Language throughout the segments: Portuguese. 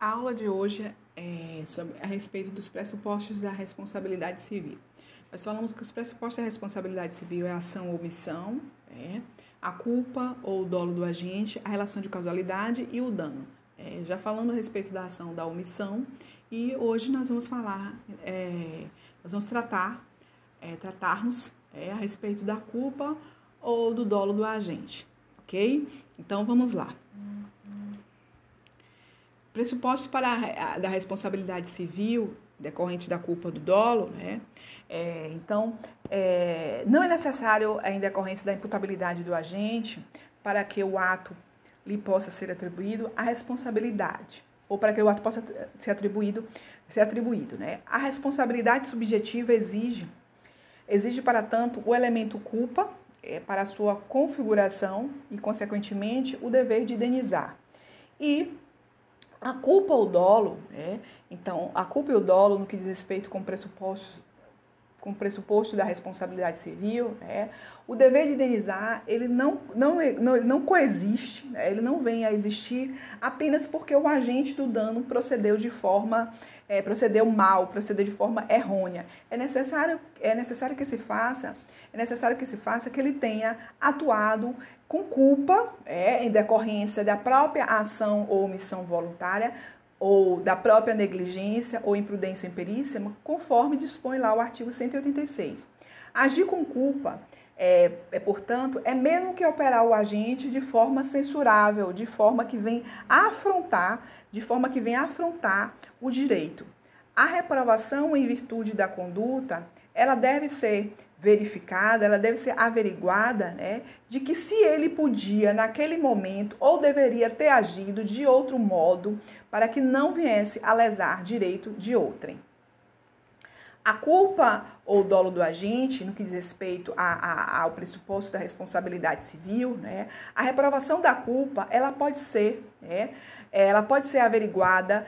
A aula de hoje é sobre, a respeito dos pressupostos da responsabilidade civil. Nós falamos que os pressupostos da responsabilidade civil é a ação ou omissão, é, a culpa ou o dolo do agente, a relação de causalidade e o dano. É, já falando a respeito da ação da omissão, e hoje nós vamos falar, é, nós vamos tratar, é, tratarmos é, a respeito da culpa ou do dolo do agente, ok? Então vamos lá. Pressupostos para a, da responsabilidade civil decorrente da culpa do dolo, né? É, então, é, não é necessário a decorrência da imputabilidade do agente para que o ato lhe possa ser atribuído a responsabilidade ou para que o ato possa ser atribuído, ser atribuído, né? A responsabilidade subjetiva exige exige para tanto o elemento culpa é, para sua configuração e consequentemente o dever de indenizar. E a culpa ou dolo, né? então, a culpa e o dolo, no que diz respeito com pressupostos com pressuposto da responsabilidade civil, né, o dever de indenizar ele não, não, não, ele não coexiste, né, ele não vem a existir apenas porque o agente do dano procedeu de forma é, procedeu mal, procedeu de forma errônea. É necessário, é necessário que se faça, é necessário que se faça que ele tenha atuado com culpa, é, em decorrência da própria ação ou omissão voluntária, ou da própria negligência ou imprudência em perícia, conforme dispõe lá o artigo 186. Agir com culpa é, é, portanto, é mesmo que operar o agente de forma censurável, de forma que vem afrontar, de forma que vem afrontar o direito. A reprovação em virtude da conduta, ela deve ser verificada, ela deve ser averiguada, né, de que se ele podia naquele momento ou deveria ter agido de outro modo para que não viesse a lesar direito de outrem. A culpa ou dolo do agente, no que diz respeito a, a, ao pressuposto da responsabilidade civil, né, a reprovação da culpa, ela pode ser, né, ela pode ser averiguada,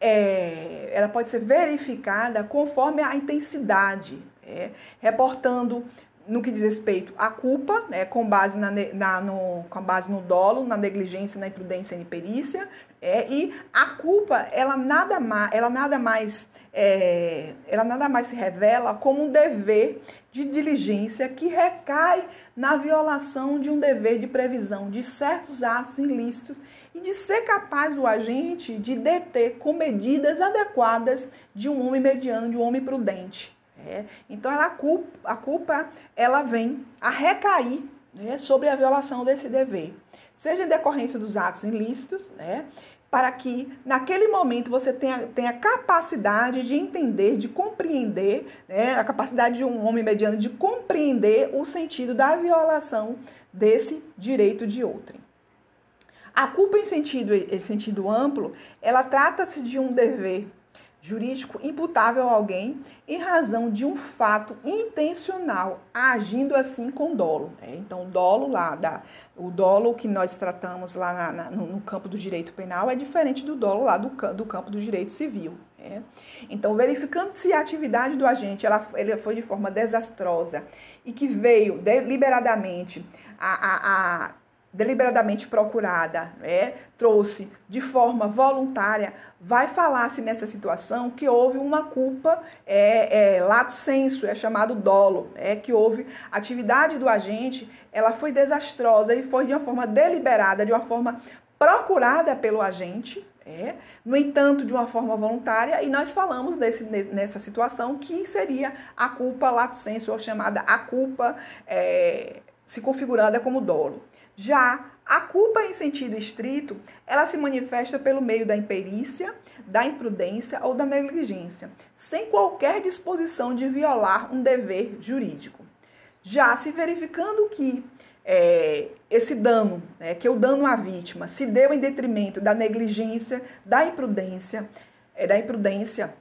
é, ela pode ser verificada conforme a intensidade é, reportando no que diz respeito à culpa, né, com, base na, na, no, com base no dolo, na negligência, na imprudência e na perícia, é, e a culpa, ela nada mais, ela nada mais, é, ela nada mais se revela como um dever de diligência que recai na violação de um dever de previsão de certos atos ilícitos e de ser capaz o agente de deter com medidas adequadas de um homem mediano, de um homem prudente. É, então ela, a, culpa, a culpa ela vem a recair né, sobre a violação desse dever, seja em decorrência dos atos ilícitos, né, para que naquele momento você tenha, tenha capacidade de entender, de compreender, né, a capacidade de um homem mediano de compreender o sentido da violação desse direito de outrem. A culpa em sentido, em sentido amplo, ela trata-se de um dever jurídico imputável a alguém em razão de um fato intencional, agindo assim com dolo. Né? Então, o dolo lá, da, o dolo que nós tratamos lá na, na, no, no, campo do direito penal é diferente do dolo lá do, do campo do direito civil. Né? Então, verificando se a atividade do agente ela, ela foi de forma desastrosa e que veio deliberadamente a, a, a deliberadamente procurada, né, trouxe de forma voluntária, vai falar-se nessa situação que houve uma culpa é, é, lato senso, é chamado dolo, é que houve atividade do agente, ela foi desastrosa e foi de uma forma deliberada, de uma forma procurada pelo agente, é, no entanto, de uma forma voluntária, e nós falamos desse, nessa situação que seria a culpa lato senso, ou chamada a culpa é, se configurada como dolo. Já a culpa em sentido estrito, ela se manifesta pelo meio da imperícia, da imprudência ou da negligência, sem qualquer disposição de violar um dever jurídico. Já se verificando que é, esse dano, né, que o dano à vítima, se deu em detrimento da negligência, da imprudência, é, da imprudência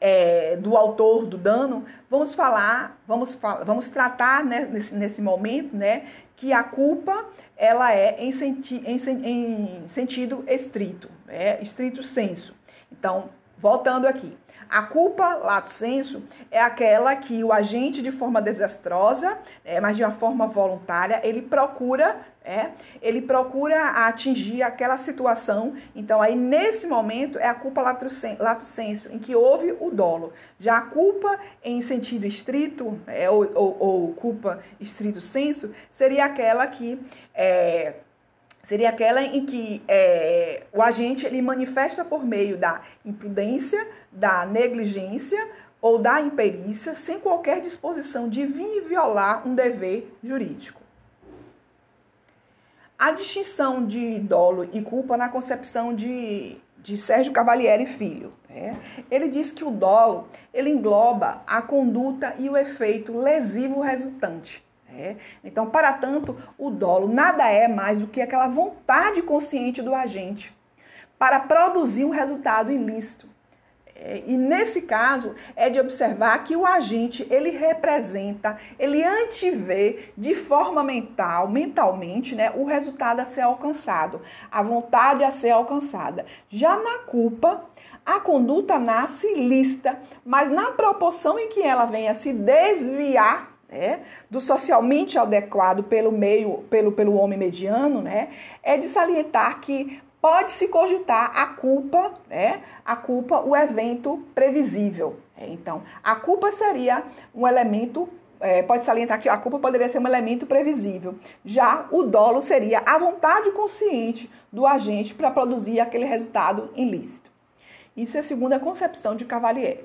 é, do autor do dano, vamos falar, vamos, vamos tratar né, nesse, nesse momento, né, que a culpa ela é em, senti em, em sentido estrito, é estrito senso. Então, voltando aqui, a culpa, lato senso, é aquela que o agente, de forma desastrosa, é, mas de uma forma voluntária, ele procura é, ele procura atingir aquela situação. Então, aí nesse momento é a culpa lato senso, em que houve o dolo. Já a culpa em sentido estrito, é, ou, ou, ou, culpa estrito senso, seria aquela que é, seria aquela em que é, o agente ele manifesta por meio da imprudência, da negligência ou da imperícia, sem qualquer disposição de vir violar um dever jurídico. A distinção de dolo e culpa na concepção de, de Sérgio Cavalieri Filho. Né? Ele diz que o dolo ele engloba a conduta e o efeito lesivo resultante. Né? Então, para tanto, o dolo nada é mais do que aquela vontade consciente do agente para produzir um resultado ilícito. É, e nesse caso é de observar que o agente ele representa, ele antevê de forma mental, mentalmente, né, o resultado a ser alcançado, a vontade a ser alcançada. Já na culpa, a conduta nasce lícita, mas na proporção em que ela venha se desviar né, do socialmente adequado pelo meio, pelo, pelo homem mediano, né, é de salientar que pode-se cogitar a culpa, né? A culpa, o evento previsível. Então, a culpa seria um elemento é, pode salientar que a culpa poderia ser um elemento previsível. Já o dolo seria a vontade consciente do agente para produzir aquele resultado ilícito. Isso é a segunda concepção de Cavalieri.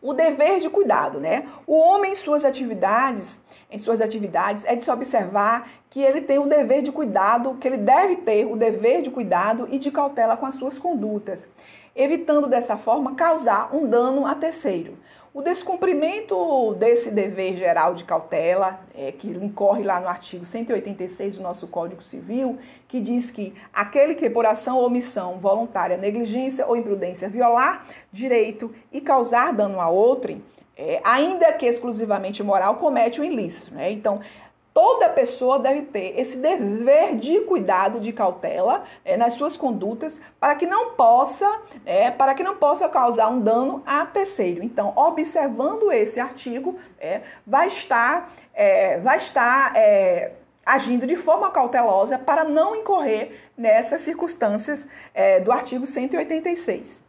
O dever de cuidado, né? O homem em suas atividades, em suas atividades, é de se observar que ele tem o dever de cuidado, que ele deve ter o dever de cuidado e de cautela com as suas condutas, evitando dessa forma causar um dano a terceiro. O descumprimento desse dever geral de cautela, é, que incorre lá no artigo 186 do nosso Código Civil, que diz que aquele que por ação ou omissão voluntária, negligência ou imprudência violar direito e causar dano a outrem, é, ainda que exclusivamente moral, comete o ilícito. Né? Então, toda pessoa deve ter esse dever de cuidado, de cautela é, nas suas condutas, para que não possa, é, para que não possa causar um dano a terceiro. Então, observando esse artigo, é, vai estar, é, vai estar é, agindo de forma cautelosa para não incorrer nessas circunstâncias é, do artigo 186.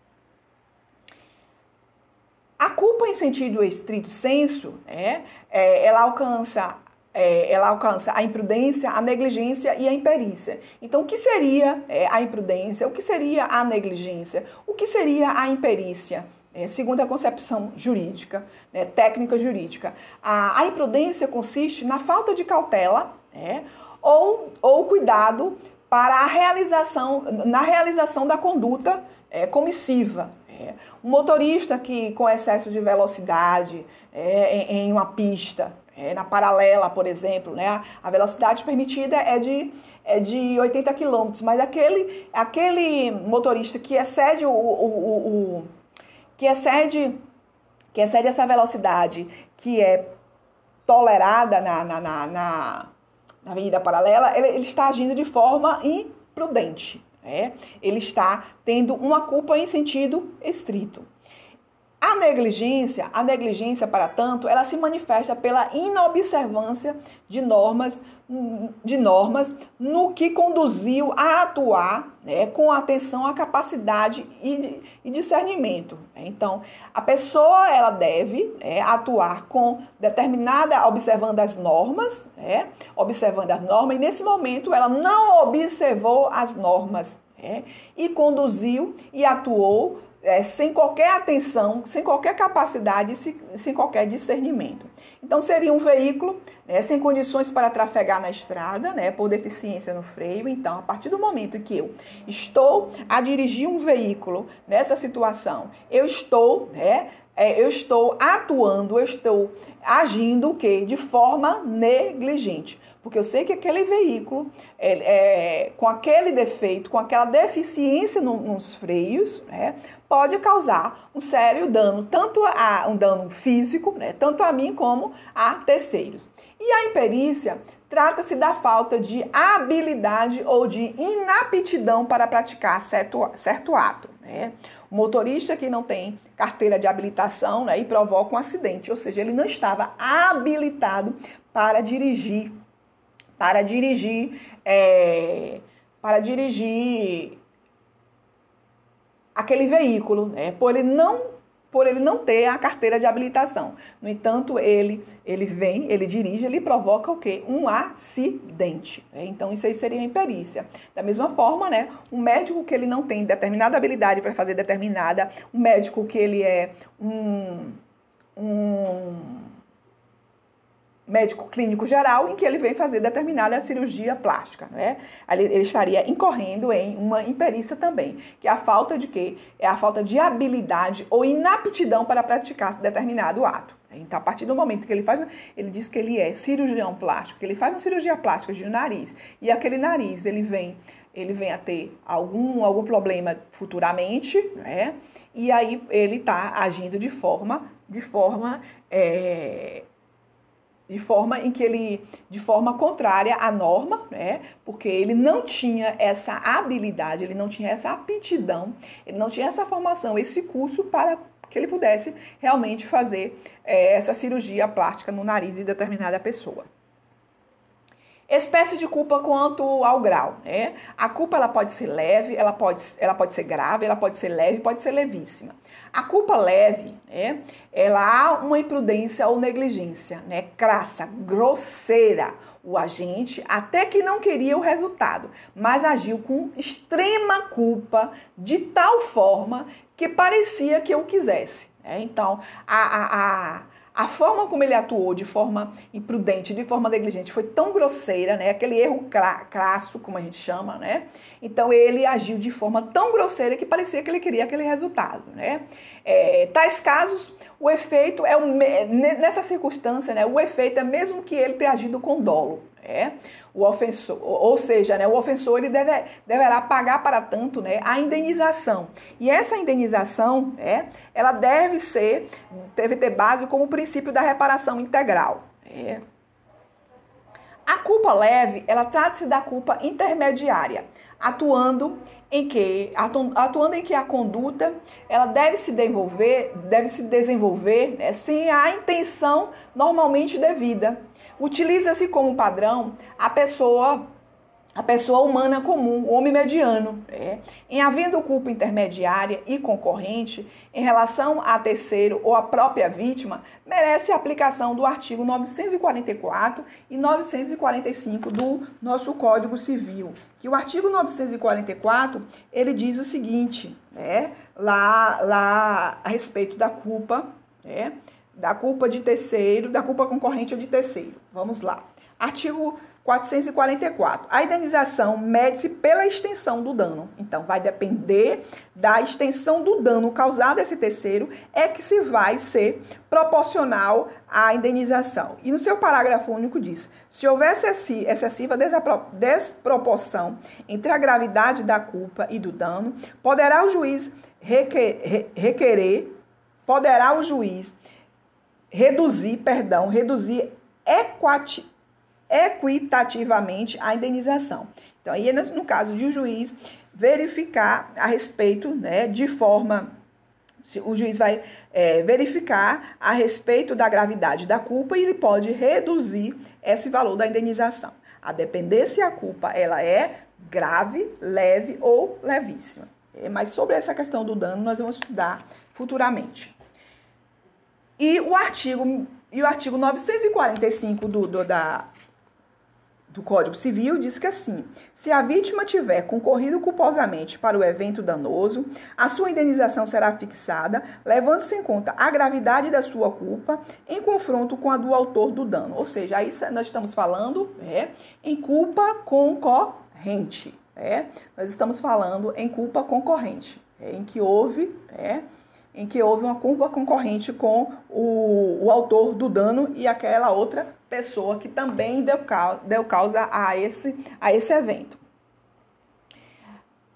A culpa em sentido estrito senso, é, ela alcança é, ela alcança a imprudência, a negligência e a imperícia. Então, o que seria é, a imprudência? O que seria a negligência? O que seria a imperícia? É, segundo a concepção jurídica, né, técnica jurídica, a, a, imprudência consiste na falta de cautela né, ou, ou cuidado para a realização, na realização da conduta é, comissiva. É. Um motorista que com excesso de velocidade é, em, em uma pista é, na paralela, por exemplo, né? A velocidade permitida é de, é de 80 km, mas aquele, aquele motorista que excede o, o, o, o que excede que excede essa velocidade que é tolerada na, na, na, na, na avenida paralela, ele, ele, está agindo de forma imprudente. Né? Ele está tendo uma culpa em sentido estrito. A negligência, a negligência, para tanto, ela se manifesta pela inobservância de normas, de normas no que conduziu a atuar né, com atenção à capacidade e, e discernimento. Então, a pessoa ela deve né, atuar com determinada, observando as normas, né, observando as normas, e nesse momento ela não observou as normas né, e conduziu e atuou é, sem qualquer atenção, sem qualquer capacidade, sem qualquer discernimento. Então, seria um veículo né, sem condições para trafegar na estrada, né, por deficiência no freio. Então, a partir do momento que eu estou a dirigir um veículo nessa situação, eu estou, né, é, eu estou atuando, eu estou agindo o quê? De forma negligente porque eu sei que aquele veículo, é, é, com aquele defeito, com aquela deficiência no, nos freios, né, pode causar um sério dano, tanto a um dano físico, né, tanto a mim como a terceiros. E a imperícia trata-se da falta de habilidade ou de inaptidão para praticar certo, certo ato. Né? O motorista que não tem carteira de habilitação né, e provoca um acidente, ou seja, ele não estava habilitado para dirigir, para dirigir, é, para dirigir aquele veículo, né? Por ele não por ele não ter a carteira de habilitação. No entanto, ele ele vem, ele dirige, ele provoca o quê? Um acidente. Né? Então, isso aí seria imperícia. Da mesma forma, né, um médico que ele não tem determinada habilidade para fazer determinada, um médico que ele é um, um médico clínico geral em que ele vem fazer determinada cirurgia plástica, né? Ele estaria incorrendo em uma imperícia também, que é a falta de quê? É a falta de habilidade ou inaptidão para praticar determinado ato. Então, a partir do momento que ele faz, ele diz que ele é cirurgião plástico, que ele faz uma cirurgia plástica de um nariz, e aquele nariz ele vem, ele vem a ter algum, algum problema futuramente, né? E aí ele está agindo de forma, de forma é, de forma em que ele, de forma contrária à norma, né? Porque ele não tinha essa habilidade, ele não tinha essa aptidão, ele não tinha essa formação, esse curso para que ele pudesse realmente fazer é, essa cirurgia plástica no nariz de determinada pessoa. Espécie de culpa quanto ao grau, né? A culpa ela pode ser leve, ela pode, ela pode ser grave, ela pode ser leve, pode ser levíssima. A culpa leve, né? Ela há uma imprudência ou negligência, né? Crassa, grosseira. O agente até que não queria o resultado, mas agiu com extrema culpa de tal forma que parecia que eu quisesse. Né? Então, a, a, a a forma como ele atuou de forma imprudente, de forma negligente, foi tão grosseira, né? Aquele erro crasso, como a gente chama, né? Então ele agiu de forma tão grosseira que parecia que ele queria aquele resultado, né? É, tais casos, o efeito é o, nessa circunstância, né? O efeito é mesmo que ele tenha agido com dolo, né? O ofensor, ou seja, né, o ofensor ele deve, deverá pagar para tanto né, a indenização. E essa indenização, né, ela deve ser, deve ter base como o princípio da reparação integral. Né. A culpa leve, ela trata-se da culpa intermediária, atuando em que atuando em que a conduta ela deve se desenvolver, deve se desenvolver né, sem a intenção normalmente devida Utiliza-se como padrão a pessoa a pessoa humana comum, o homem mediano, é, em havendo culpa intermediária e concorrente em relação a terceiro ou a própria vítima, merece a aplicação do artigo 944 e 945 do nosso Código Civil. Que o artigo 944 ele diz o seguinte, né, lá, lá a respeito da culpa, né, da culpa de terceiro, da culpa concorrente ou de terceiro. Vamos lá. Artigo 444. A indenização mede-se pela extensão do dano. Então, vai depender da extensão do dano causado a esse terceiro, é que se vai ser proporcional à indenização. E no seu parágrafo único diz: se houver excessiva desproporção entre a gravidade da culpa e do dano, poderá o juiz requerer, poderá o juiz reduzir, perdão, reduzir equati, equitativamente a indenização. Então, aí, no caso de o um juiz verificar a respeito, né, de forma. O juiz vai é, verificar a respeito da gravidade da culpa e ele pode reduzir esse valor da indenização, a depender se a culpa ela é grave, leve ou levíssima. É, mas sobre essa questão do dano nós vamos estudar futuramente. E o artigo, e o artigo 945 do, do, da, do Código Civil diz que assim: se a vítima tiver concorrido culposamente para o evento danoso, a sua indenização será fixada, levando-se em conta a gravidade da sua culpa em confronto com a do autor do dano. Ou seja, aí nós estamos falando é, em culpa concorrente. É? Nós estamos falando em culpa concorrente, é, em que houve. É, em que houve uma culpa concorrente com o, o autor do dano e aquela outra pessoa que também deu, deu causa a esse, a esse evento.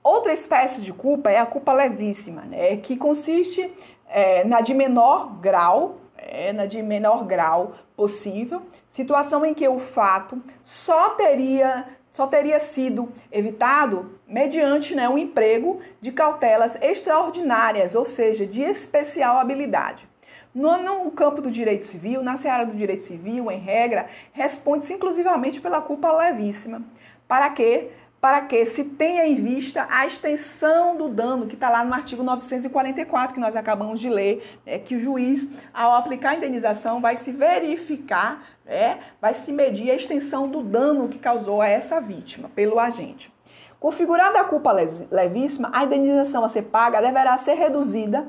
Outra espécie de culpa é a culpa levíssima, né, que consiste é, na de menor grau, é, na de menor grau possível, situação em que o fato só teria só teria sido evitado mediante né, o emprego de cautelas extraordinárias, ou seja, de especial habilidade. No, no, campo do direito civil, na seara do direito civil, em regra, responde-se inclusivamente pela culpa levíssima. Para quê? Para que se tenha em vista a extensão do dano, que está lá no artigo 944, que nós acabamos de ler, né, que o juiz, ao aplicar a indenização, vai se verificar, né, vai se medir a extensão do dano que causou a essa vítima pelo agente. Configurada a culpa levíssima, a indenização a ser paga deverá ser reduzida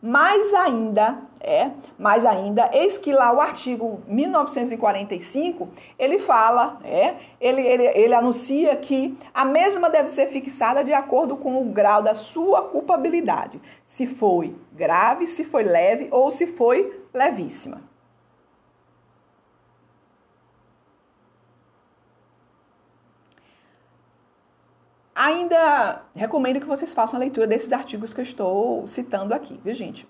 mais ainda, é, mais ainda, eis que lá o artigo 1945, ele fala, é, ele, ele, ele anuncia que a mesma deve ser fixada de acordo com o grau da sua culpabilidade. Se foi grave, se foi leve ou se foi levíssima. Ainda recomendo que vocês façam a leitura desses artigos que eu estou citando aqui, viu, gente?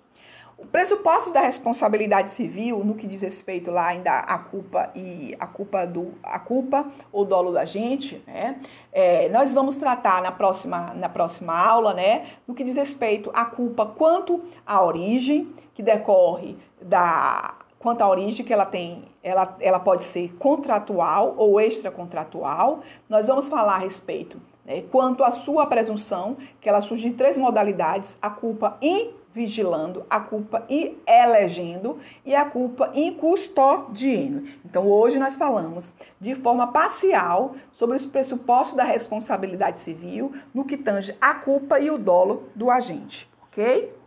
O pressuposto da responsabilidade civil, no que diz respeito lá ainda à culpa e a culpa do a culpa ou dolo da gente, né? É, nós vamos tratar na próxima na próxima aula, né? No que diz respeito à culpa quanto à origem que decorre da quanto à origem que ela tem, ela, ela pode ser contratual ou extracontratual. Nós vamos falar a respeito né? Quanto à sua presunção, que ela surge em três modalidades: a culpa invigilando, a culpa elegendo e a culpa incustodiando. Então, hoje nós falamos de forma parcial sobre os pressupostos da responsabilidade civil no que tange a culpa e o dolo do agente, ok?